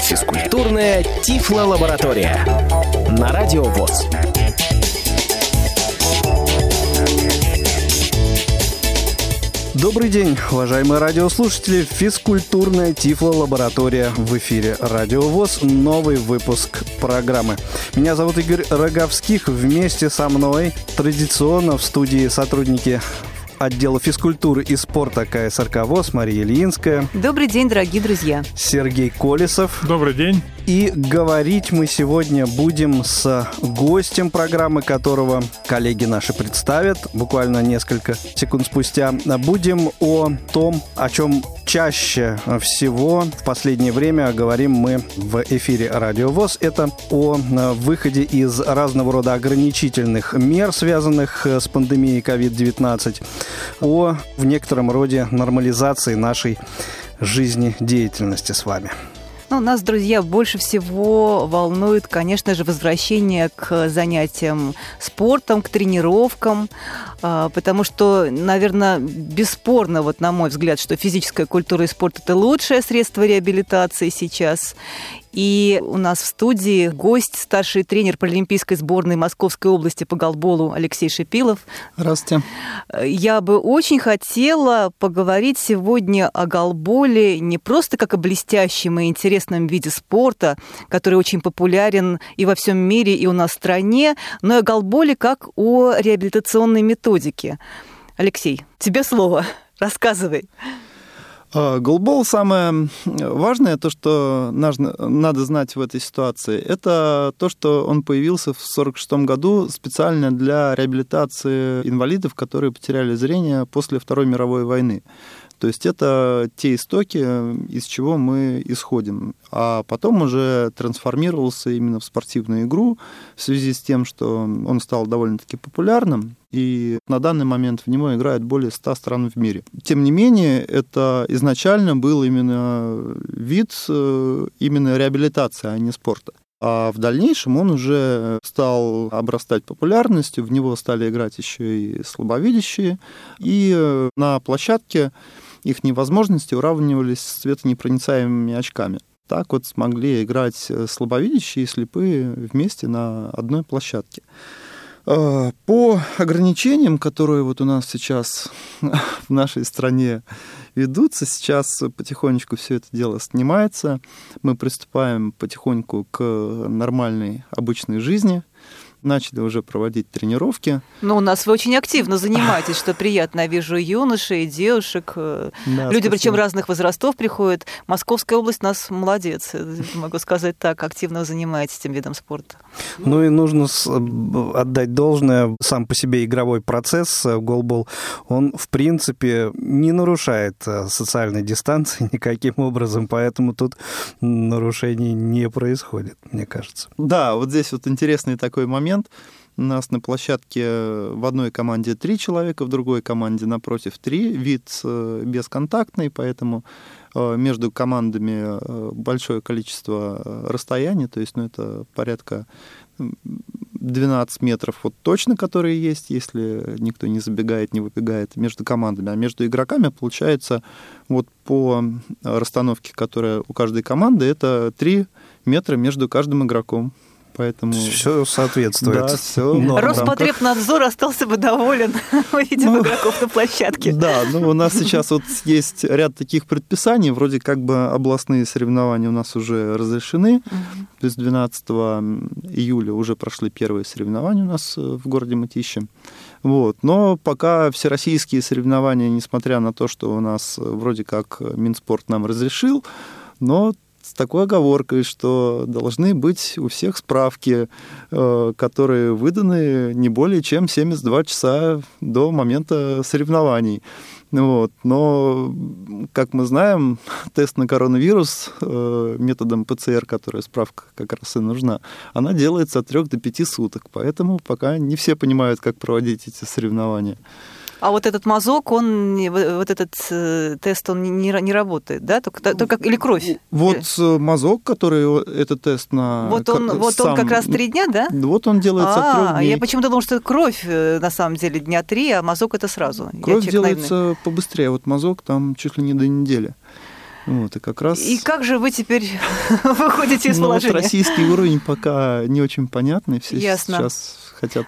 Физкультурная Тифло-лаборатория на Радио ВОЗ. Добрый день, уважаемые радиослушатели. Физкультурная Тифло-лаборатория в эфире Радио ВОЗ. Новый выпуск программы. Меня зовут Игорь Роговских. Вместе со мной традиционно в студии сотрудники отдела физкультуры и спорта КСРК ВОЗ Мария Ильинская. Добрый день, дорогие друзья. Сергей Колесов. Добрый день. И говорить мы сегодня будем с гостем программы, которого коллеги наши представят буквально несколько секунд спустя. Будем о том, о чем чаще всего в последнее время говорим мы в эфире Радио ВОЗ. Это о выходе из разного рода ограничительных мер, связанных с пандемией COVID-19, о в некотором роде нормализации нашей жизнедеятельности с вами. Ну, нас, друзья, больше всего волнует, конечно же, возвращение к занятиям спортом, к тренировкам, а, потому что, наверное, бесспорно, вот на мой взгляд, что физическая культура и спорт – это лучшее средство реабилитации сейчас. И у нас в студии гость, старший тренер паралимпийской сборной Московской области по голболу Алексей Шипилов. Здравствуйте. Я бы очень хотела поговорить сегодня о голболе не просто как о блестящем и интересном виде спорта, который очень популярен и во всем мире, и у нас в стране, но и о голболе как о реабилитационной методике. Алексей, тебе слово. Рассказывай. А, голбол самое важное, то, что надо знать в этой ситуации, это то, что он появился в 1946 году специально для реабилитации инвалидов, которые потеряли зрение после Второй мировой войны. То есть это те истоки, из чего мы исходим. А потом уже трансформировался именно в спортивную игру в связи с тем, что он стал довольно-таки популярным, и на данный момент в него играет более 100 стран в мире. Тем не менее, это изначально был именно вид э, именно реабилитации, а не спорта. А в дальнейшем он уже стал обрастать популярностью, в него стали играть еще и слабовидящие. И э, на площадке их невозможности уравнивались с светонепроницаемыми очками. Так вот смогли играть э, слабовидящие и слепые вместе на одной площадке. Э, по ограничениям, которые вот у нас сейчас в нашей стране ведутся, сейчас потихонечку все это дело снимается. Мы приступаем потихоньку к нормальной обычной жизни – начали уже проводить тренировки. Ну, у нас вы очень активно занимаетесь, что приятно. Я вижу юношей, девушек. Э, да, Люди, спасибо. причем разных возрастов приходят. Московская область у нас молодец, э, могу сказать так, активно занимаетесь этим видом спорта. Ну и нужно отдать должное, сам по себе игровой процесс э, голбол, он, в принципе, не нарушает социальной дистанции никаким образом, поэтому тут нарушений не происходит, мне кажется. Да, вот здесь вот интересный такой момент момент. У нас на площадке в одной команде три человека, в другой команде напротив три. Вид э, бесконтактный, поэтому э, между командами э, большое количество расстояний, то есть ну, это порядка 12 метров вот точно, которые есть, если никто не забегает, не выбегает между командами. А между игроками получается вот по расстановке, которая у каждой команды, это 3 метра между каждым игроком. Поэтому все соответствует. Да, все Роспотребнадзор остался бы доволен, увидев ну, игроков на площадке. Да, ну у нас сейчас вот есть ряд таких предписаний, вроде как бы областные соревнования у нас уже разрешены. То есть 12 июля уже прошли первые соревнования у нас э, в городе Мытищи. Вот. Но пока всероссийские соревнования, несмотря на то, что у нас э, вроде как Минспорт нам разрешил, но с такой оговоркой, что должны быть у всех справки, э, которые выданы не более чем 72 часа до момента соревнований. Вот. Но, как мы знаем, тест на коронавирус э, методом ПЦР, которая справка как раз и нужна, она делается от 3 до 5 суток. Поэтому пока не все понимают, как проводить эти соревнования. А вот этот мазок, он, вот этот э, тест, он не, не работает, да? Только, только, или кровь? Вот э, мазок, который этот тест на... Вот он, вот сам, он как раз три дня, да? Вот он делается а, трех дней. Я почему-то думала, что кровь э, на самом деле дня три, а мазок это сразу. Кровь делается наивный. побыстрее, вот мазок там чуть ли не до недели. Вот, и как раз... И как же вы теперь выходите из ну, положения? Вот российский уровень пока не очень понятный. Все Ясно. сейчас хотят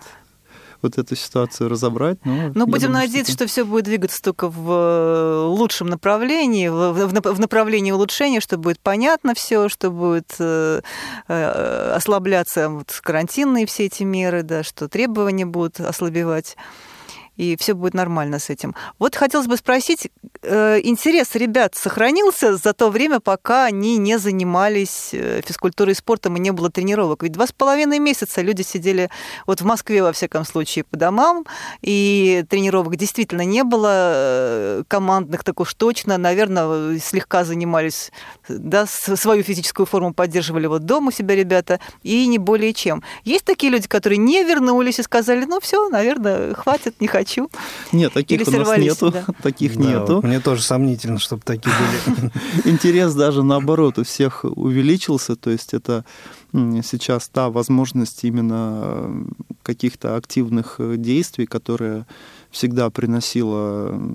вот эту ситуацию разобрать. Но Ну, я будем думаю, надеяться, это- что все будет двигаться только в э, лучшем направлении, в, в нап- в направлении улучшения, что будет понятно все, что будет э, э, ослабляться вот, карантинные все эти меры, да, что требования будут ослабевать. И все будет нормально с этим. Вот хотелось бы спросить, э, интерес ребят сохранился за то время, пока они не занимались э, физкультурой и спортом и не было тренировок? Ведь два с половиной месяца люди сидели вот в Москве, во всяком случае, по домам, и тренировок действительно не было, э, командных так уж точно, наверное, слегка занимались, да, свою физическую форму поддерживали вот дома у себя ребята, и не более чем. Есть такие люди, которые не вернулись и сказали, ну все, наверное, хватит, не хочу. Нет, таких Или у нас нету. да. Таких Да, нету. Мне тоже сомнительно, чтобы такие были. Интерес даже наоборот у всех увеличился. То есть это сейчас та возможность именно э, каких-то активных э, действий, которая всегда приносила э,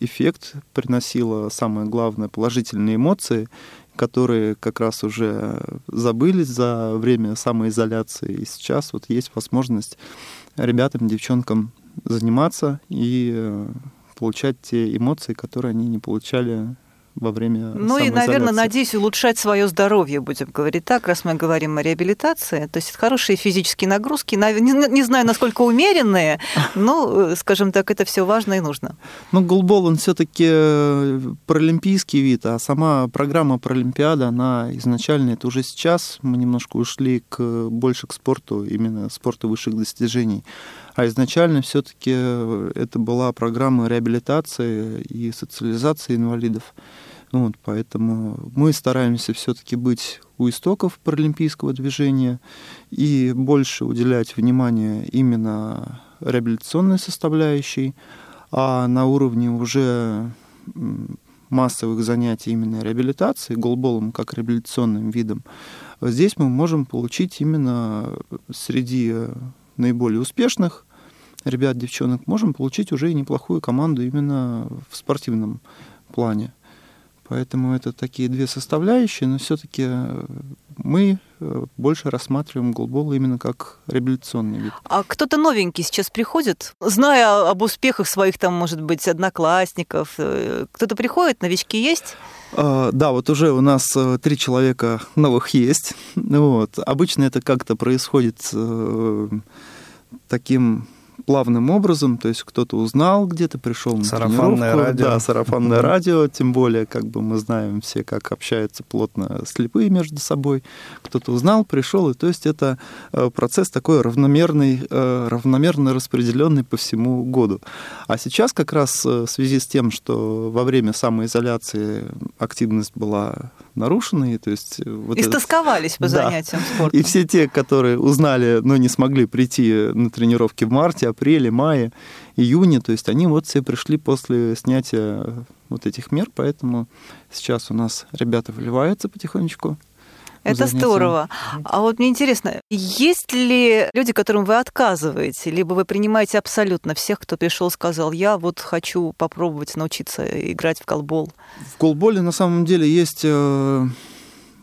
эффект, приносила самое главное положительные эмоции, которые как раз уже забылись за время самоизоляции. И сейчас вот есть возможность ребятам, девчонкам заниматься и э, получать те эмоции, которые они не получали во время Ну и, наверное, надеюсь, улучшать свое здоровье, будем говорить так, раз мы говорим о реабилитации. То есть хорошие физические нагрузки, не, не знаю, насколько умеренные, но, э, скажем так, это все важно и нужно. Ну, голбол, он все-таки паралимпийский вид, а сама программа Паралимпиада, она изначально, это уже сейчас, мы немножко ушли к, больше к спорту, именно спорту высших достижений. А изначально все-таки это была программа реабилитации и социализации инвалидов. Ну Вот, поэтому мы стараемся все-таки быть у истоков паралимпийского движения и больше уделять внимание именно реабилитационной составляющей, а на уровне уже массовых занятий именно реабилитации, голболом как реабилитационным видом, здесь мы можем получить именно среди наиболее успешных ребят, девчонок, можем получить уже и неплохую команду именно в спортивном плане. Поэтому это такие две составляющие, но все-таки мы э, больше рассматриваем голбол именно как реабилитационный вид. А кто-то новенький сейчас приходит, зная об успехах своих, там, может быть, одноклассников, э, кто-то приходит, новички есть? А, Да, вот уже у нас э, три человека новых есть. Вот. Обычно это как-то происходит э, таким плавным образом, то есть кто-то узнал где-то, пришел на Сарафанное тренировку. радио. Да, сарафанное радио, тем более, как бы мы знаем все, как общаются плотно слепые между собой. Кто-то узнал, пришел, и то есть это э, процесс такой равномерный, э, равномерно распределенный по всему году. А сейчас как раз э, в связи с тем, что во время самоизоляции активность была нарушена, и то есть э, вот Истосковались по Да. занятиям спортом. и все те, которые узнали, но не смогли прийти на тренировки в марте, апреле, мае, июне, то есть они вот все пришли после снятия вот этих мер, поэтому сейчас у нас ребята вливаются потихонечку. Это здорово. А вот мне интересно, есть ли люди, которым вы отказываете, либо вы принимаете абсолютно всех, кто пришел, сказал, я вот хочу попробовать научиться играть в колбол? В голболе на самом деле есть э,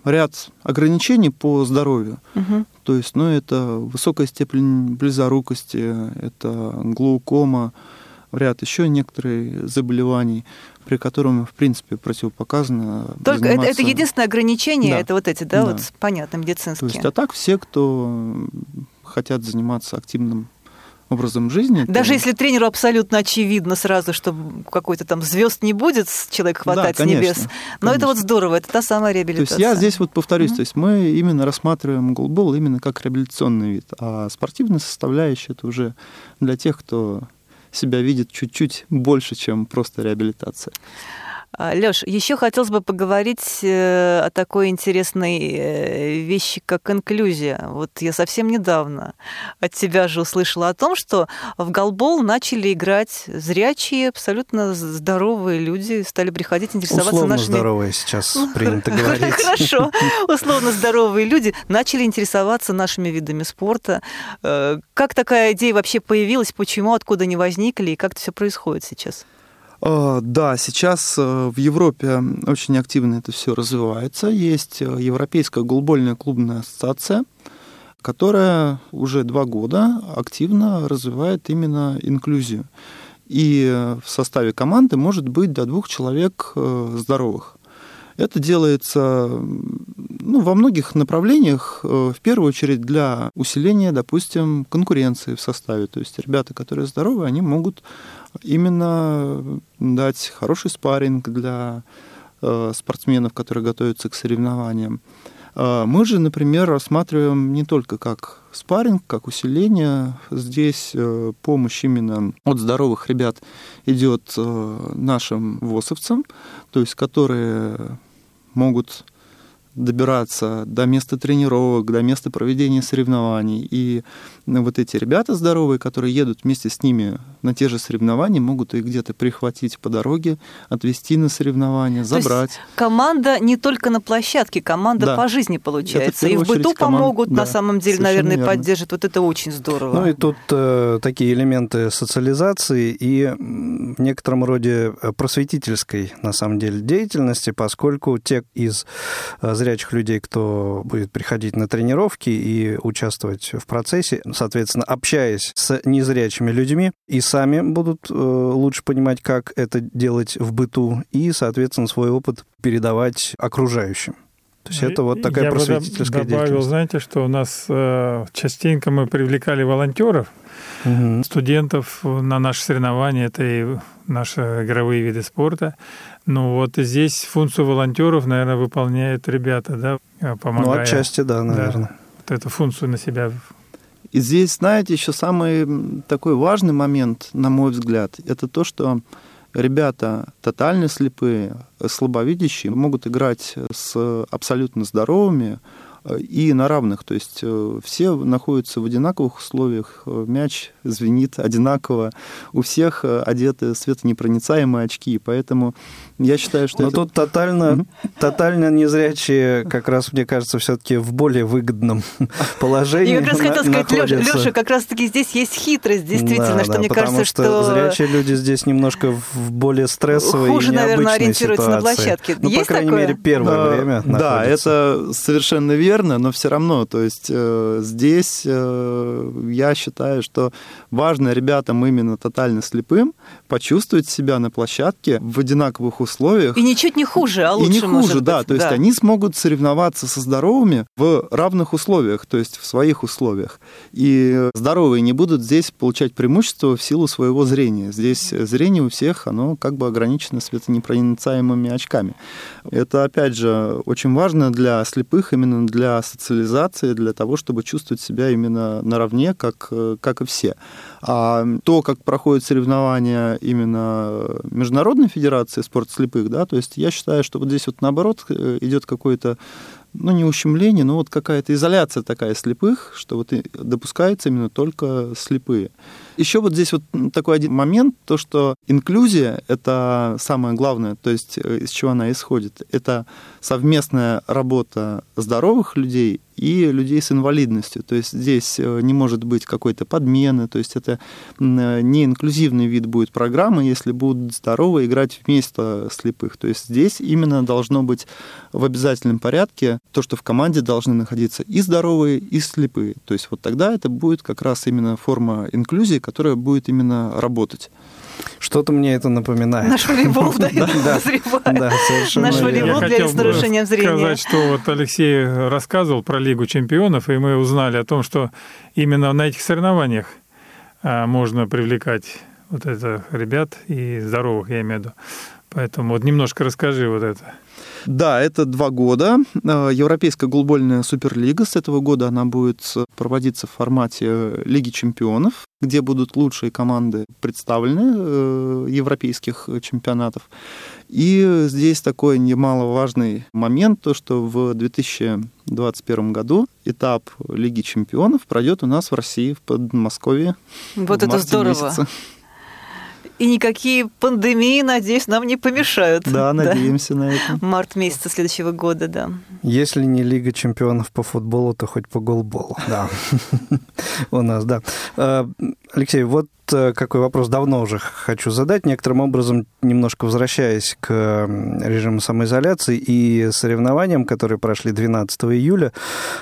ряд ограничений по здоровью. Мгм. То есть, ну, это высокая степень близорукости, это глаукома, ряд еще некоторых заболеваний, при котором, в принципе, противопоказано Только это, это заниматься- единственное ограничение, Да. это вот эти, да, Да. вот понятно, То медицинские. есть, а так все, кто хотят заниматься активным образом жизни... Даже то- если тренеру абсолютно очевидно сразу, что какой-то там звезд не будет, человек хватать Да, с небес. конечно, Но это вот конечно. здорово, это та самая То реабилитация. есть я здесь вот повторюсь, Мгм. то есть мы именно рассматриваем голбол именно как реабилитационный вид, а спортивная составляющая это уже для тех, кто себя видит чуть-чуть больше, чем просто реабилитация. Леш, еще хотелось бы поговорить э, о такой интересной э, вещи, как инклюзия. Вот я совсем недавно от тебя же услышала о том, что в голбол начали играть зрячие, абсолютно здоровые люди, стали приходить интересоваться Условно нашими... здоровые сейчас принято говорить. Хорошо. Условно здоровые люди начали интересоваться нашими видами спорта. Э, Как такая идея вообще появилась? Почему? Откуда они возникли? И как это все происходит сейчас? А, да, сейчас э, в Европе очень активно это все развивается. Есть э, Европейская голбольная клубная ассоциация, которая уже два года активно развивает именно инклюзию. И в составе команды может быть до двух человек э, здоровых. Это делается ну, во многих направлениях, э, в первую очередь для усиления, допустим, конкуренции в составе. То есть ребята, которые здоровы, они могут именно дать хороший спарринг для э, спортсменов, которые готовятся к соревнованиям. Э, мы же, например, рассматриваем не только как спарринг, как усиление. Здесь помощь именно от здоровых ребят идет нашим ВОСовцам, то есть которые могут добираться до места тренировок, до места проведения соревнований. И вот эти ребята здоровые, которые едут вместе с ними на те же соревнования, могут их где-то прихватить по дороге, отвезти на соревнования, забрать. То есть команда не только на площадке, команда да. по жизни получается. И в быту команд... помогут, да, на самом деле, наверное, верно. поддержат. Вот это очень здорово. Ну и тут э, такие элементы социализации и в некотором роде просветительской, на самом деле, деятельности, поскольку те из э, зрячих людей, кто будет приходить на тренировки и участвовать в процессе, соответственно, общаясь с незрячими людьми, и сами будут э, лучше понимать, как это делать в быту, и, соответственно, свой опыт передавать окружающим. То есть это вот такая Я просветительская бы добавил, знаете, что у нас э, частенько мы привлекали волонтеров, угу. студентов на наши соревнования, это и наши игровые виды спорта. Ну вот здесь функцию волонтеров, наверное, выполняют ребята, да, э, помогая. Ну, отчасти, да, наверное. Да, вот эту функцию на себя. И здесь, знаете, еще самый такой важный момент, на мой взгляд, это то, что ребята тотально слепые, слабовидящие, могут играть с абсолютно здоровыми, э, и на равных. То есть э, все находятся в одинаковых условиях, мяч звенит одинаково, у всех одеты светонепроницаемые очки, поэтому я считаю, что... Но это... тут тотально, тотально незрячие, как раз, мне кажется, все-таки в более выгодном положении Я как раз хотела сказать, Леша, Леша, как раз-таки здесь есть хитрость, действительно, да, что да, мне кажется, что... что... зрячие люди здесь немножко в более стрессовой Хуже, и наверное, ориентируются ситуации. на площадке. Ну, есть по крайней такое? мере, первое да, время Да, это совершенно верно, но все равно, то есть э, здесь э, я считаю, что важно ребятам именно тотально слепым почувствовать себя на площадке в одинаковых условиях. И ничуть не хуже, а лучше, И не хуже, да. Быть. То есть да. они смогут соревноваться со здоровыми в равных условиях, то есть в своих условиях. И здоровые не будут здесь получать преимущество в силу своего зрения. Здесь зрение у всех, оно как бы ограничено светонепроницаемыми очками. Это, опять же, очень важно для слепых, именно для социализации, для того, чтобы чувствовать себя именно наравне, как, как и все. А то, как проходят соревнования именно Международной Федерации спорта слепых, да, то есть я считаю, что вот здесь вот наоборот э, идет какое-то ну, не ущемление, но вот какая-то изоляция такая слепых, что вот допускается именно только слепые. Еще вот здесь вот такой один момент, то, что инклюзия — это самое главное, то есть э, из чего она исходит. Это совместная работа здоровых людей и людей с инвалидностью. То есть здесь э, не может быть какой-то подмены, то есть это э, не инклюзивный вид будет программы, если будут здоровы играть вместо слепых. То есть здесь именно должно быть в обязательном порядке то, что в команде должны находиться и здоровые, и слепые. То есть вот тогда это будет как раз именно форма инклюзии, которая будет именно работать. Что-то мне это напоминает. Наш волейбол, да, я подозреваю. Да, совершенно Наш волейбол для с нарушением зрения. сказать, что вот Алексей рассказывал про Лигу чемпионов, и мы узнали о том, что именно на этих соревнованиях а, можно привлекать вот это ребят и здоровых, я имею в виду. Поэтому вот немножко расскажи вот это. Да, это два года. Э, Европейская голбольная суперлига. С этого года она будет проводиться в формате Лиги чемпионов, где будут лучшие команды представлены э, европейских чемпионатов. И здесь такой немаловажный момент, то что в 2021 году этап Лиги чемпионов пройдет у нас в России, в Подмосковье. Вот в это здорово. Месяце. И никакие пандемии, надеюсь, нам не помешают. Да, надеемся на это. Март месяца следующего года, да. Если не Лига чемпионов по футболу, то хоть по голболу. Да. У нас, да. Э, Алексей, вот э, какой вопрос давно уже хочу задать. Некоторым образом, немножко возвращаясь к режиму самоизоляции и соревнованиям, которые прошли 12 июля,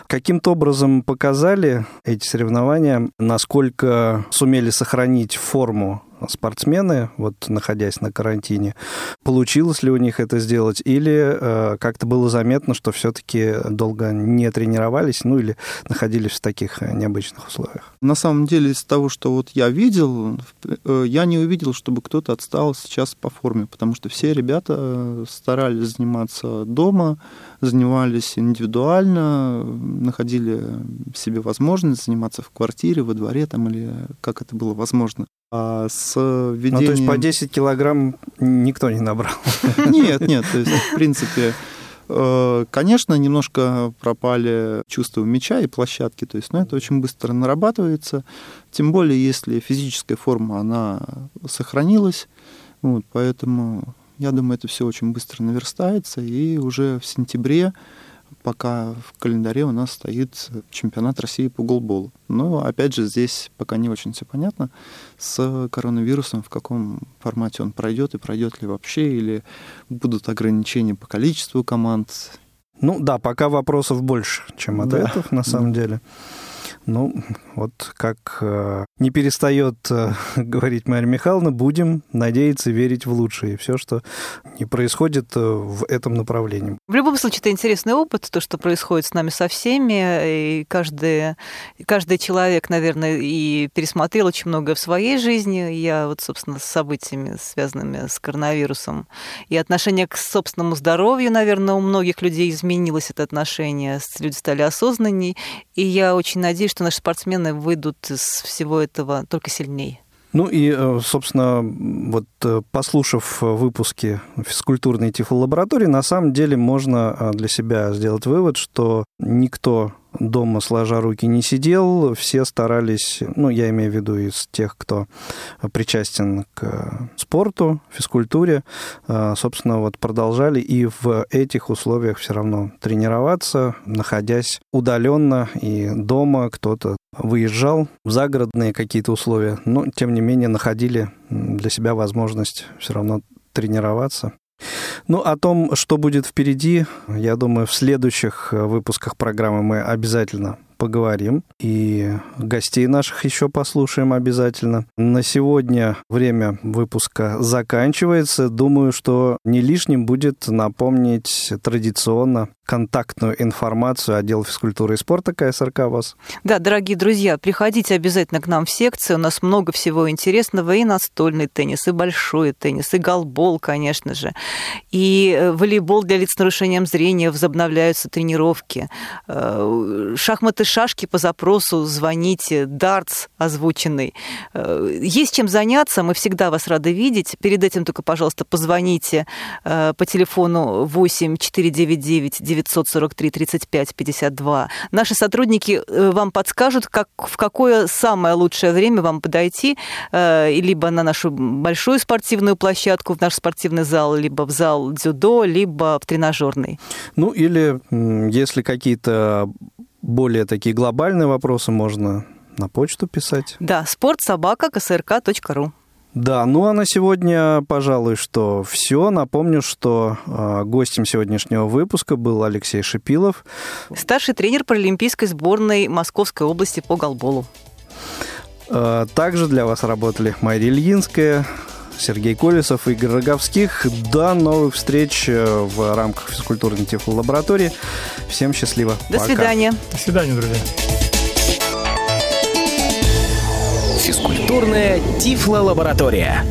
каким-то образом показали эти соревнования, насколько сумели сохранить форму спортсмены, вот находясь на карантине. Получилось ли у них это сделать, или э, как-то было заметно, что все-таки долго не тренировались, ну или находились в таких э, необычных условиях? На самом деле, из того, что вот я видел, э, я не увидел, чтобы кто-то отстал сейчас по форме, потому что все ребята э, старались заниматься дома, занимались индивидуально, находили себе возможность заниматься в квартире, во дворе там или как это было возможно. А с введением... Ну, то есть по 10 килограмм никто не набрал? Нет, нет, то есть, в принципе, э, Конечно, немножко пропали чувства мяча и площадки, то есть, ну, это очень быстро нарабатывается, тем более, если физическая форма, она сохранилась, вот, поэтому я думаю, это все очень быстро наверстается, и уже в сентябре пока в календаре у нас стоит чемпионат России по голболу. Но, опять же, здесь пока не очень все понятно с коронавирусом, в каком формате он пройдет и пройдет ли вообще, или будут ограничения по количеству команд. Ну да, пока вопросов больше, чем ответов, да. на самом да. деле. Ну, вот как э, не перестает э, говорить Мария Михайловна, будем надеяться верить в лучшее. Все, что не происходит э, в этом направлении. В любом случае, это интересный опыт, то, что происходит с нами со всеми. И каждый, каждый человек, наверное, и пересмотрел очень многое в своей жизни. Я вот, собственно, с событиями, связанными с коронавирусом. И отношение к собственному здоровью, наверное, у многих людей изменилось это отношение. Люди стали осознанней. И я очень надеюсь, что наши спортсмены выйдут из всего этого только сильнее. Ну и, э, собственно, вот э, послушав выпуски физкультурной тифлолаборатории, на самом деле можно э, для себя сделать вывод, что никто дома сложа руки не сидел, все старались, ну, я имею в виду из тех, кто причастен к спорту, физкультуре, собственно, вот продолжали и в этих условиях все равно тренироваться, находясь удаленно и дома, кто-то выезжал в загородные какие-то условия, но, тем не менее, находили для себя возможность все равно тренироваться. Ну, о том, что будет впереди, я думаю, в следующих выпусках программы мы обязательно поговорим. И гостей наших еще послушаем обязательно. На сегодня время выпуска заканчивается. Думаю, что не лишним будет напомнить традиционно контактную информацию отдела физкультуры и спорта КСРК ВОЗ. Да, дорогие друзья, приходите обязательно к нам в секцию. У нас много всего интересного. И настольный теннис, и большой теннис, и голбол, конечно же. И э, волейбол для лиц с нарушением зрения, возобновляются тренировки. Э, шахматы, шашки по запросу, звоните. Дартс озвученный. Э, есть чем заняться, мы всегда вас рады видеть. Перед этим только, пожалуйста, позвоните по телефону 8 499 943 35 52. Наши сотрудники э, вам подскажут, как, в какое самое лучшее время вам подойти, э, либо на нашу большую спортивную площадку, в наш спортивный зал, либо в зал дзюдо, либо в тренажерный. Ну или если какие-то более такие глобальные вопросы, можно на почту писать. Да, ксрк.ру. Да, ну а на сегодня, пожалуй, что все. Напомню, что э, гостем сегодняшнего выпуска был Алексей Шипилов. Старший тренер паралимпийской сборной Московской области по голболу. Э, также для вас работали Майя Ильинская, Сергей Колесов, Игорь Роговских. До новых встреч э, в рамках физкультурной лаборатории. Всем счастливо. До Пока. свидания. До свидания, друзья. Физкультурная Тифло-лаборатория.